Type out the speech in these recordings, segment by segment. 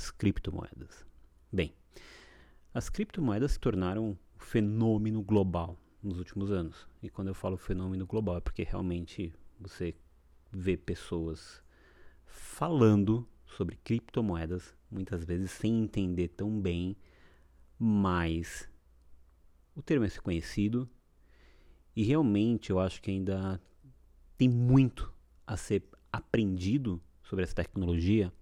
das criptomoedas? Bem, as criptomoedas se tornaram um fenômeno global nos últimos anos. E quando eu falo fenômeno global é porque realmente você vê pessoas falando sobre criptomoedas, muitas vezes sem entender tão bem, mas o termo é conhecido e realmente eu acho que ainda tem muito a ser aprendido sobre essa tecnologia,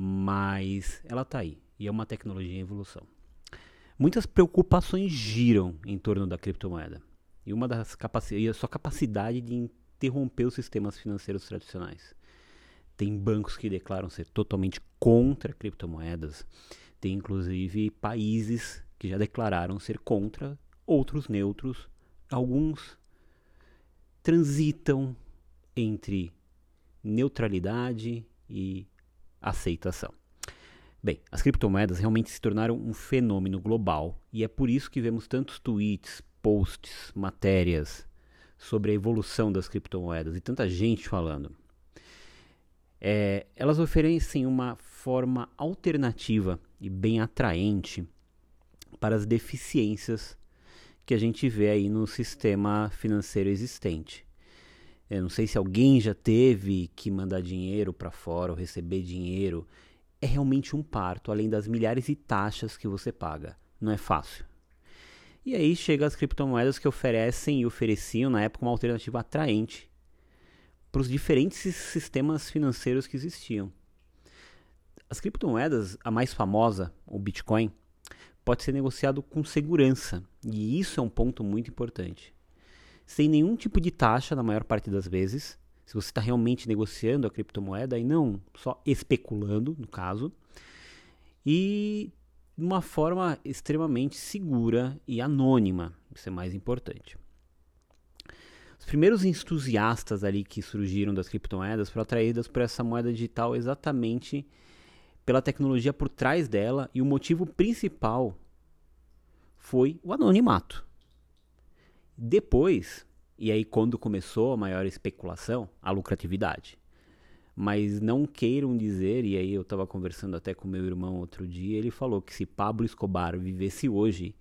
mas ela está aí e é uma tecnologia em evolução. Muitas preocupações giram em torno da criptomoeda e uma das capacidades, a sua capacidade de interromper os sistemas financeiros tradicionais. Tem bancos que declaram ser totalmente contra criptomoedas. Tem inclusive países que já declararam ser contra, outros neutros. Alguns transitam entre neutralidade e aceitação. Bem, as criptomoedas realmente se tornaram um fenômeno global e é por isso que vemos tantos tweets, posts, matérias sobre a evolução das criptomoedas e tanta gente falando. É, elas oferecem uma forma alternativa e bem atraente para as deficiências que a gente vê aí no sistema financeiro existente. Eu não sei se alguém já teve que mandar dinheiro para fora ou receber dinheiro. É realmente um parto, além das milhares de taxas que você paga. Não é fácil. E aí chega as criptomoedas que oferecem e ofereciam na época uma alternativa atraente para os diferentes sistemas financeiros que existiam. As criptomoedas, a mais famosa, o Bitcoin, pode ser negociado com segurança, e isso é um ponto muito importante. Sem nenhum tipo de taxa, na maior parte das vezes, se você está realmente negociando a criptomoeda e não só especulando, no caso, e de uma forma extremamente segura e anônima, isso é mais importante. Os primeiros entusiastas ali que surgiram das criptomoedas foram atraídos por essa moeda digital exatamente pela tecnologia por trás dela e o motivo principal foi o anonimato. Depois, e aí quando começou a maior especulação, a lucratividade. Mas não queiram dizer, e aí eu estava conversando até com meu irmão outro dia, ele falou que se Pablo Escobar vivesse hoje,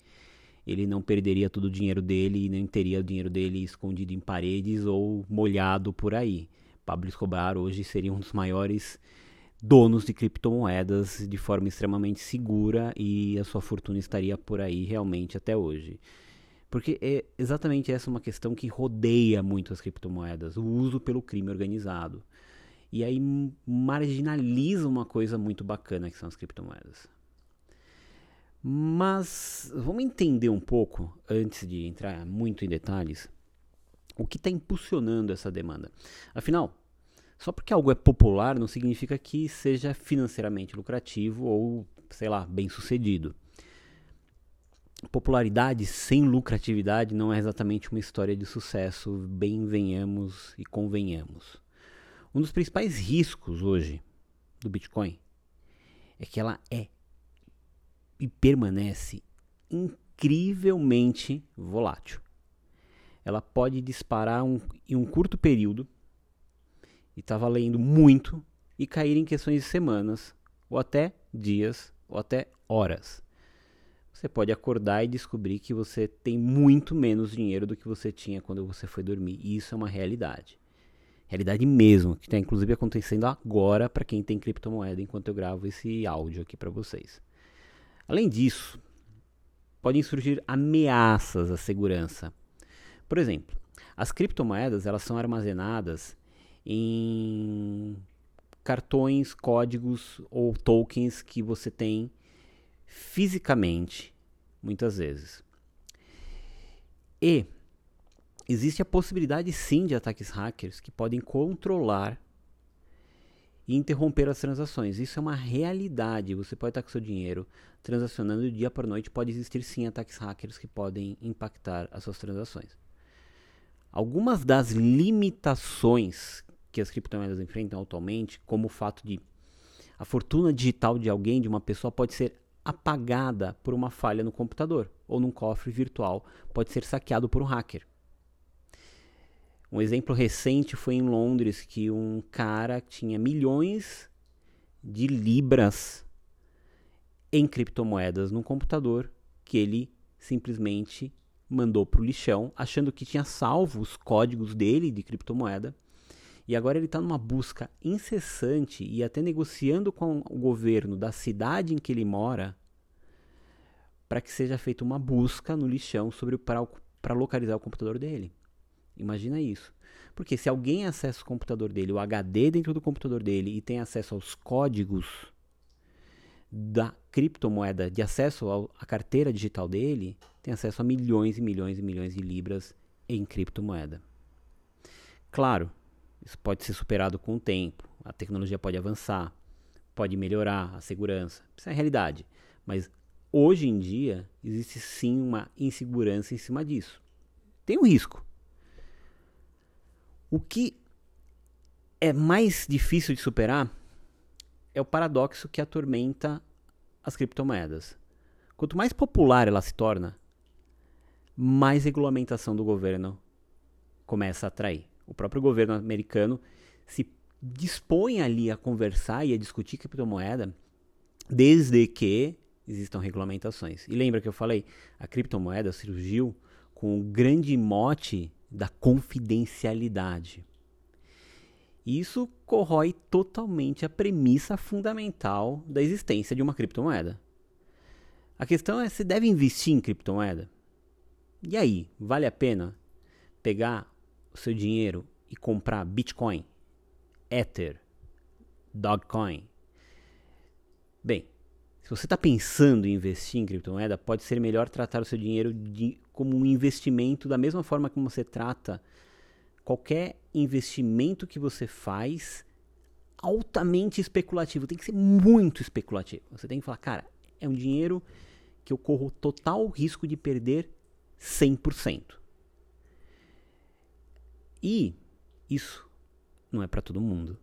ele não perderia todo o dinheiro dele e nem teria o dinheiro dele escondido em paredes ou molhado por aí. Pablo Escobar hoje seria um dos maiores donos de criptomoedas de forma extremamente segura e a sua fortuna estaria por aí realmente até hoje. Porque é exatamente essa uma questão que rodeia muito as criptomoedas, o uso pelo crime organizado. E aí marginaliza uma coisa muito bacana que são as criptomoedas. Mas vamos entender um pouco, antes de entrar muito em detalhes, o que está impulsionando essa demanda. Afinal, só porque algo é popular não significa que seja financeiramente lucrativo ou, sei lá, bem sucedido. Popularidade sem lucratividade não é exatamente uma história de sucesso, bem venhamos e convenhamos. Um dos principais riscos hoje do Bitcoin é que ela é e permanece incrivelmente volátil. Ela pode disparar um, em um curto período e está valendo muito e cair em questões de semanas, ou até dias, ou até horas. Você pode acordar e descobrir que você tem muito menos dinheiro do que você tinha quando você foi dormir. E isso é uma realidade. Realidade mesmo, que está inclusive acontecendo agora para quem tem criptomoeda enquanto eu gravo esse áudio aqui para vocês. Além disso, podem surgir ameaças à segurança. Por exemplo, as criptomoedas elas são armazenadas em cartões, códigos ou tokens que você tem fisicamente, muitas vezes. E existe a possibilidade sim de ataques hackers que podem controlar e interromper as transações. Isso é uma realidade. Você pode estar com seu dinheiro transacionando do dia para noite. Pode existir sim ataques hackers que podem impactar as suas transações. Algumas das limitações que as criptomoedas enfrentam atualmente, como o fato de a fortuna digital de alguém, de uma pessoa, pode ser apagada por uma falha no computador ou num cofre virtual, pode ser saqueado por um hacker. Um exemplo recente foi em Londres que um cara tinha milhões de libras em criptomoedas no computador que ele simplesmente mandou para o lixão, achando que tinha salvo os códigos dele de criptomoeda. E agora ele está numa busca incessante e até negociando com o governo da cidade em que ele mora para que seja feita uma busca no lixão sobre para localizar o computador dele. Imagina isso. Porque se alguém acessa o computador dele, o HD dentro do computador dele e tem acesso aos códigos da criptomoeda, de acesso à carteira digital dele, tem acesso a milhões e milhões e milhões de libras em criptomoeda. Claro, isso pode ser superado com o tempo, a tecnologia pode avançar, pode melhorar a segurança, isso é a realidade. Mas hoje em dia existe sim uma insegurança em cima disso. Tem um risco. O que é mais difícil de superar é o paradoxo que atormenta as criptomoedas. Quanto mais popular ela se torna, mais regulamentação do governo começa a atrair. O próprio governo americano se dispõe ali a conversar e a discutir criptomoeda desde que existam regulamentações. E lembra que eu falei, a criptomoeda surgiu com o grande mote da confidencialidade. Isso corrói totalmente a premissa fundamental da existência de uma criptomoeda. A questão é se deve investir em criptomoeda. E aí, vale a pena pegar o seu dinheiro e comprar Bitcoin, Ether, Dogecoin? Bem, se você está pensando em investir em criptomoeda, pode ser melhor tratar o seu dinheiro de, como um investimento da mesma forma como você trata qualquer investimento que você faz altamente especulativo, tem que ser muito especulativo. Você tem que falar, cara, é um dinheiro que eu corro total risco de perder 100%. E isso não é para todo mundo.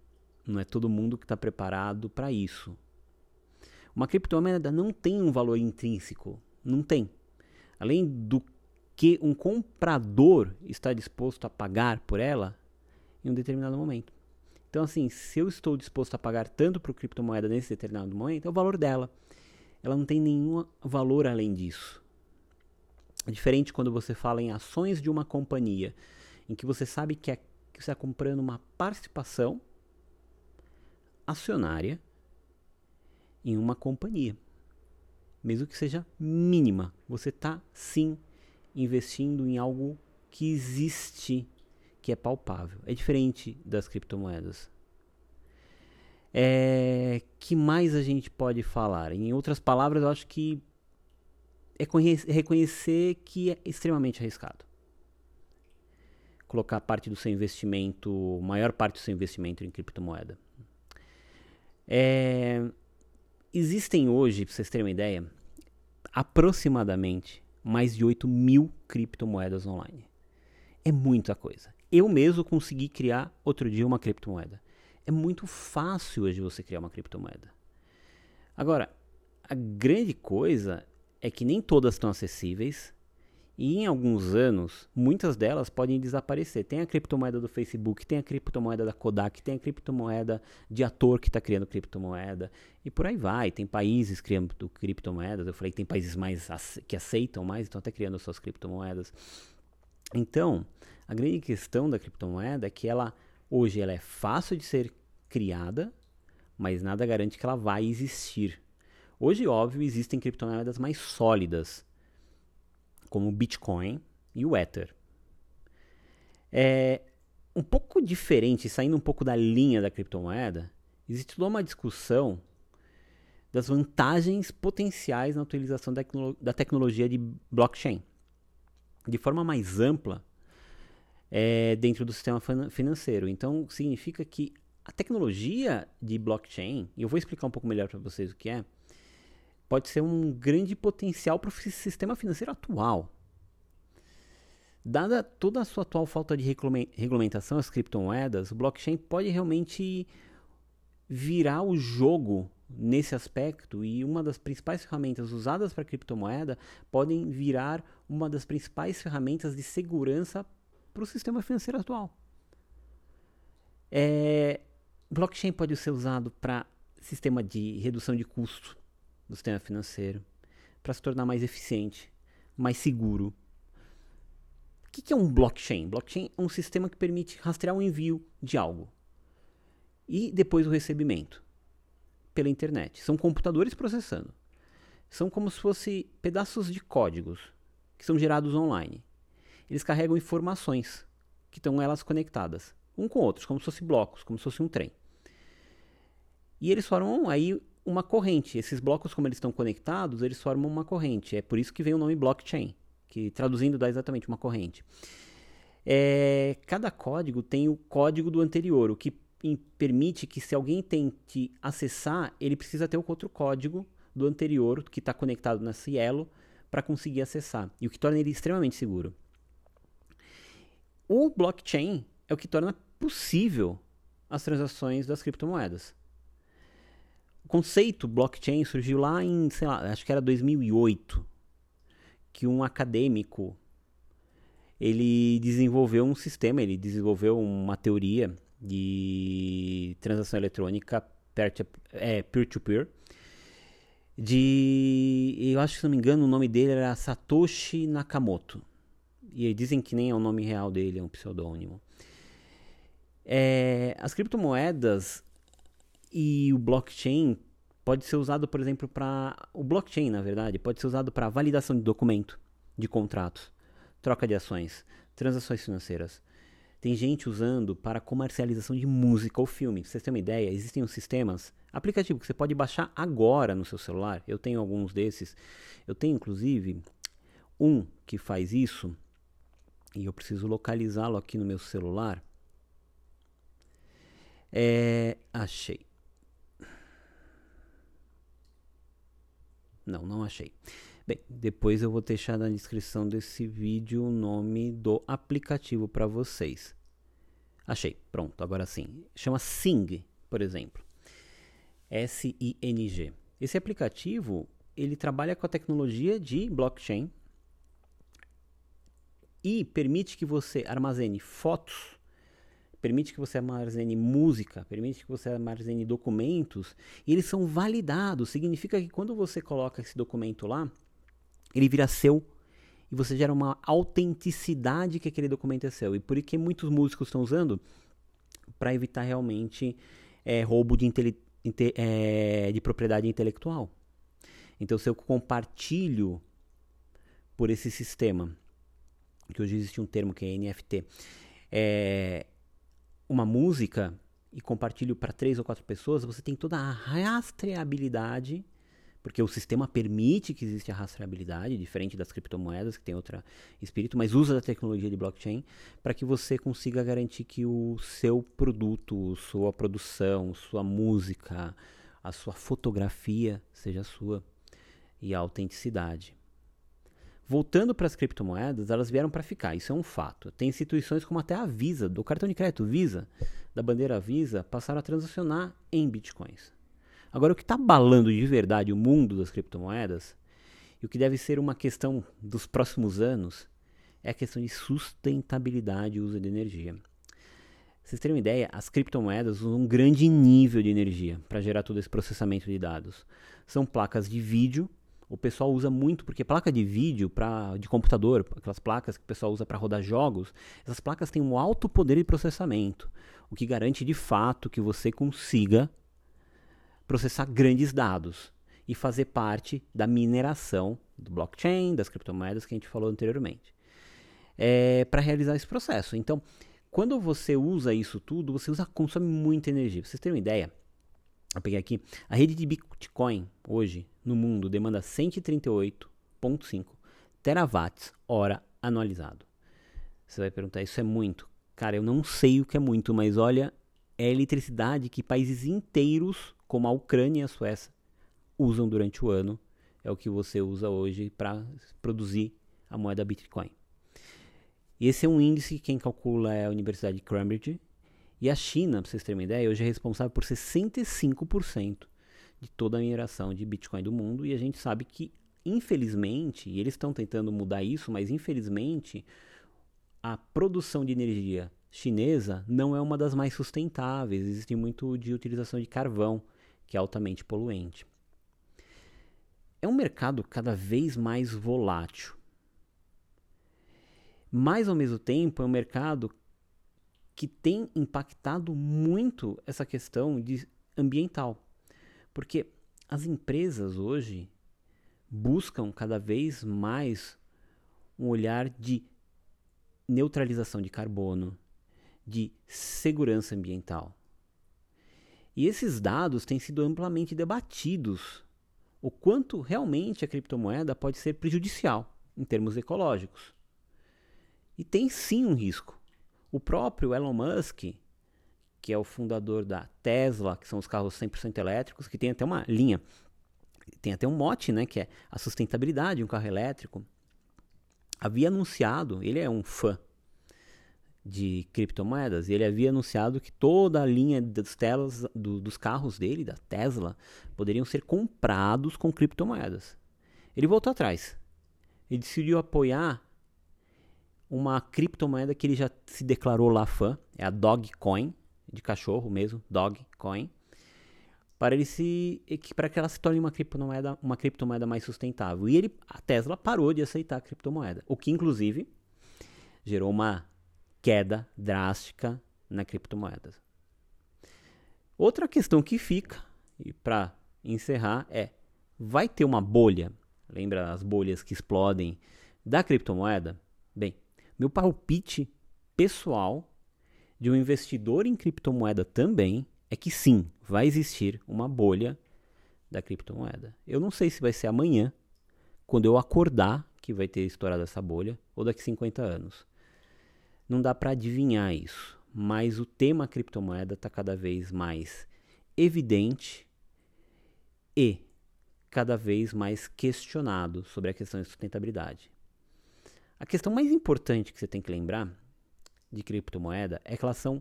Não é todo mundo que está preparado para isso. Uma criptomoeda não tem um valor intrínseco. Não tem. Além do que um comprador está disposto a pagar por ela em um determinado momento. Então, assim, se eu estou disposto a pagar tanto por criptomoeda nesse determinado momento, é o valor dela. Ela não tem nenhum valor além disso. É diferente quando você fala em ações de uma companhia, em que você sabe que, é, que você está comprando uma participação acionária em uma companhia. Mesmo que seja mínima, você está sim investindo em algo que existe, que é palpável. É diferente das criptomoedas. É, que mais a gente pode falar? Em outras palavras, eu acho que é reconhecer que é extremamente arriscado. Colocar parte do seu investimento, maior parte do seu investimento em criptomoeda. É, existem hoje, para vocês terem uma ideia, aproximadamente mais de 8 mil criptomoedas online. É muita coisa. Eu mesmo consegui criar outro dia uma criptomoeda. É muito fácil hoje você criar uma criptomoeda. Agora, a grande coisa é que nem todas estão acessíveis e em alguns anos, muitas delas podem desaparecer. Tem a criptomoeda do Facebook, tem a criptomoeda da Kodak, tem a criptomoeda de ator que está criando criptomoeda. E por aí vai. Tem países criando criptomoedas. Eu falei que tem países mais que aceitam mais, estão até criando suas criptomoedas. Então, a grande questão da criptomoeda é que ela hoje ela é fácil de ser criada, mas nada garante que ela vai existir. Hoje, óbvio, existem criptomoedas mais sólidas como o Bitcoin e o Ether. É um pouco diferente, saindo um pouco da linha da criptomoeda, existe uma discussão das vantagens potenciais na utilização da tecnologia de blockchain. De forma mais ampla, é, dentro do sistema financeiro. Então, significa que a tecnologia de blockchain, e eu vou explicar um pouco melhor para vocês o que é, pode ser um grande potencial para o sistema financeiro atual. Dada toda a sua atual falta de regulamentação às criptomoedas, o blockchain pode realmente virar o jogo nesse aspecto e uma das principais ferramentas usadas para criptomoeda podem virar uma das principais ferramentas de segurança para o sistema financeiro atual. É, blockchain pode ser usado para sistema de redução de custo do sistema financeiro para se tornar mais eficiente, mais seguro. O que é um blockchain? Blockchain é um sistema que permite rastrear o envio de algo e depois o recebimento pela internet. São computadores processando. São como se fossem pedaços de códigos que são gerados online. Eles carregam informações que estão elas conectadas, um com outros, como se fossem blocos, como se fosse um trem. E eles formam aí uma corrente. Esses blocos, como eles estão conectados, eles formam uma corrente. É por isso que vem o nome blockchain, que traduzindo dá exatamente uma corrente. É, cada código tem o código do anterior, o que permite que se alguém tente acessar, ele precisa ter o outro código do anterior que está conectado nesse elo para conseguir acessar, e o que torna ele extremamente seguro. O blockchain é o que torna possível as transações das criptomoedas. O conceito blockchain surgiu lá em, sei lá, acho que era 2008, que um acadêmico ele desenvolveu um sistema, ele desenvolveu uma teoria de transação eletrônica é, peer-to-peer. De. Eu acho que, se não me engano, o nome dele era Satoshi Nakamoto. E dizem que nem é o nome real dele, é um pseudônimo. É, as criptomoedas e o blockchain pode ser usado, por exemplo, para. O blockchain, na verdade, pode ser usado para validação de documento, de contratos, troca de ações, transações financeiras. Tem gente usando para comercialização de música ou filme. Pra vocês terem uma ideia, existem uns sistemas, aplicativo que você pode baixar agora no seu celular. Eu tenho alguns desses. Eu tenho inclusive um que faz isso. E eu preciso localizá-lo aqui no meu celular. É, achei. Não, não achei. Bem, depois eu vou deixar na descrição desse vídeo o nome do aplicativo para vocês. Achei, pronto, agora sim. Chama Sing, por exemplo. S-I-N-G. Esse aplicativo, ele trabalha com a tecnologia de blockchain e permite que você armazene fotos, permite que você armazene música, permite que você armazene documentos, e eles são validados. Significa que quando você coloca esse documento lá, ele vira seu e você gera uma autenticidade que aquele documento é seu. E por que muitos músicos estão usando? Para evitar realmente é, roubo de, é, de propriedade intelectual. Então, se eu compartilho por esse sistema, que hoje existe um termo que é NFT, é, uma música e compartilho para três ou quatro pessoas, você tem toda a rastreabilidade porque o sistema permite que exista a rastreabilidade, diferente das criptomoedas, que tem outro espírito, mas usa da tecnologia de blockchain para que você consiga garantir que o seu produto, sua produção, sua música, a sua fotografia seja sua e a autenticidade. Voltando para as criptomoedas, elas vieram para ficar, isso é um fato. Tem instituições como até a Visa, do cartão de crédito Visa, da bandeira Visa, passaram a transacionar em bitcoins. Agora, o que está abalando de verdade o mundo das criptomoedas, e o que deve ser uma questão dos próximos anos, é a questão de sustentabilidade e uso de energia. Vocês terem uma ideia, as criptomoedas usam um grande nível de energia para gerar todo esse processamento de dados. São placas de vídeo, o pessoal usa muito, porque placa de vídeo pra, de computador, aquelas placas que o pessoal usa para rodar jogos, essas placas têm um alto poder de processamento, o que garante de fato que você consiga processar grandes dados e fazer parte da mineração do blockchain, das criptomoedas que a gente falou anteriormente, é, para realizar esse processo. Então, quando você usa isso tudo, você usa, consome muita energia. Pra vocês terem uma ideia, eu peguei aqui, a rede de Bitcoin hoje no mundo demanda 138,5 terawatts hora anualizado. Você vai perguntar, isso é muito? Cara, eu não sei o que é muito, mas olha, é eletricidade que países inteiros como a Ucrânia e a Suécia usam durante o ano, é o que você usa hoje para produzir a moeda Bitcoin. Esse é um índice que quem calcula é a Universidade de Cambridge. E a China, para vocês terem uma ideia, hoje é responsável por 65% de toda a mineração de Bitcoin do mundo. E a gente sabe que, infelizmente, e eles estão tentando mudar isso, mas infelizmente, a produção de energia chinesa não é uma das mais sustentáveis. Existe muito de utilização de carvão que é altamente poluente. É um mercado cada vez mais volátil. Mas, ao mesmo tempo, é um mercado que tem impactado muito essa questão de ambiental. Porque as empresas hoje buscam cada vez mais um olhar de neutralização de carbono, de segurança ambiental. E esses dados têm sido amplamente debatidos. O quanto realmente a criptomoeda pode ser prejudicial em termos ecológicos. E tem sim um risco. O próprio Elon Musk, que é o fundador da Tesla, que são os carros 100% elétricos, que tem até uma linha tem até um mote, né, que é a sustentabilidade de um carro elétrico. Havia anunciado, ele é um fã de criptomoedas, e ele havia anunciado que toda a linha telas do, dos carros dele, da Tesla, poderiam ser comprados com criptomoedas. Ele voltou atrás. Ele decidiu apoiar uma criptomoeda que ele já se declarou lá fã, é a Dogecoin, de cachorro mesmo, Dogecoin para ele se para que ela se torne uma criptomoeda, uma criptomoeda mais sustentável. E ele, a Tesla parou de aceitar a criptomoeda, o que inclusive gerou uma queda drástica na criptomoeda. Outra questão que fica, e para encerrar, é: vai ter uma bolha? Lembra as bolhas que explodem da criptomoeda? Meu palpite pessoal de um investidor em criptomoeda também é que sim, vai existir uma bolha da criptomoeda. Eu não sei se vai ser amanhã, quando eu acordar que vai ter estourado essa bolha, ou daqui 50 anos. Não dá para adivinhar isso, mas o tema criptomoeda está cada vez mais evidente e cada vez mais questionado sobre a questão de sustentabilidade. A questão mais importante que você tem que lembrar de criptomoeda é que elas são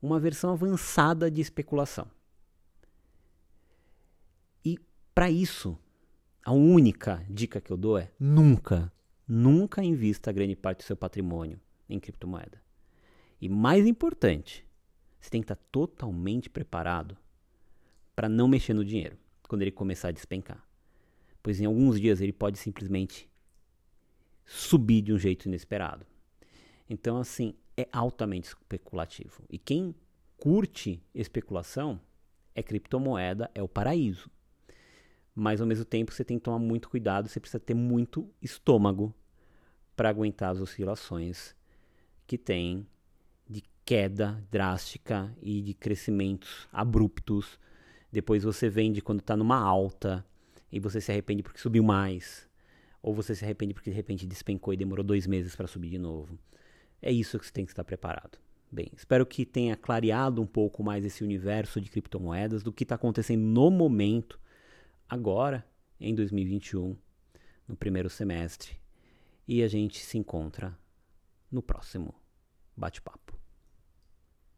uma versão avançada de especulação. E para isso, a única dica que eu dou é nunca, nunca invista grande parte do seu patrimônio em criptomoeda. E mais importante, você tem que estar totalmente preparado para não mexer no dinheiro quando ele começar a despencar. Pois em alguns dias ele pode simplesmente subir de um jeito inesperado. Então, assim, é altamente especulativo. E quem curte especulação, é criptomoeda, é o paraíso. Mas ao mesmo tempo você tem que tomar muito cuidado, você precisa ter muito estômago para aguentar as oscilações que tem de queda drástica e de crescimentos abruptos. Depois você vende quando está numa alta e você se arrepende porque subiu mais. Ou você se arrepende porque de repente despencou e demorou dois meses para subir de novo. É isso que você tem que estar preparado. Bem, espero que tenha clareado um pouco mais esse universo de criptomoedas, do que está acontecendo no momento, agora, em 2021, no primeiro semestre. E a gente se encontra no próximo bate-papo.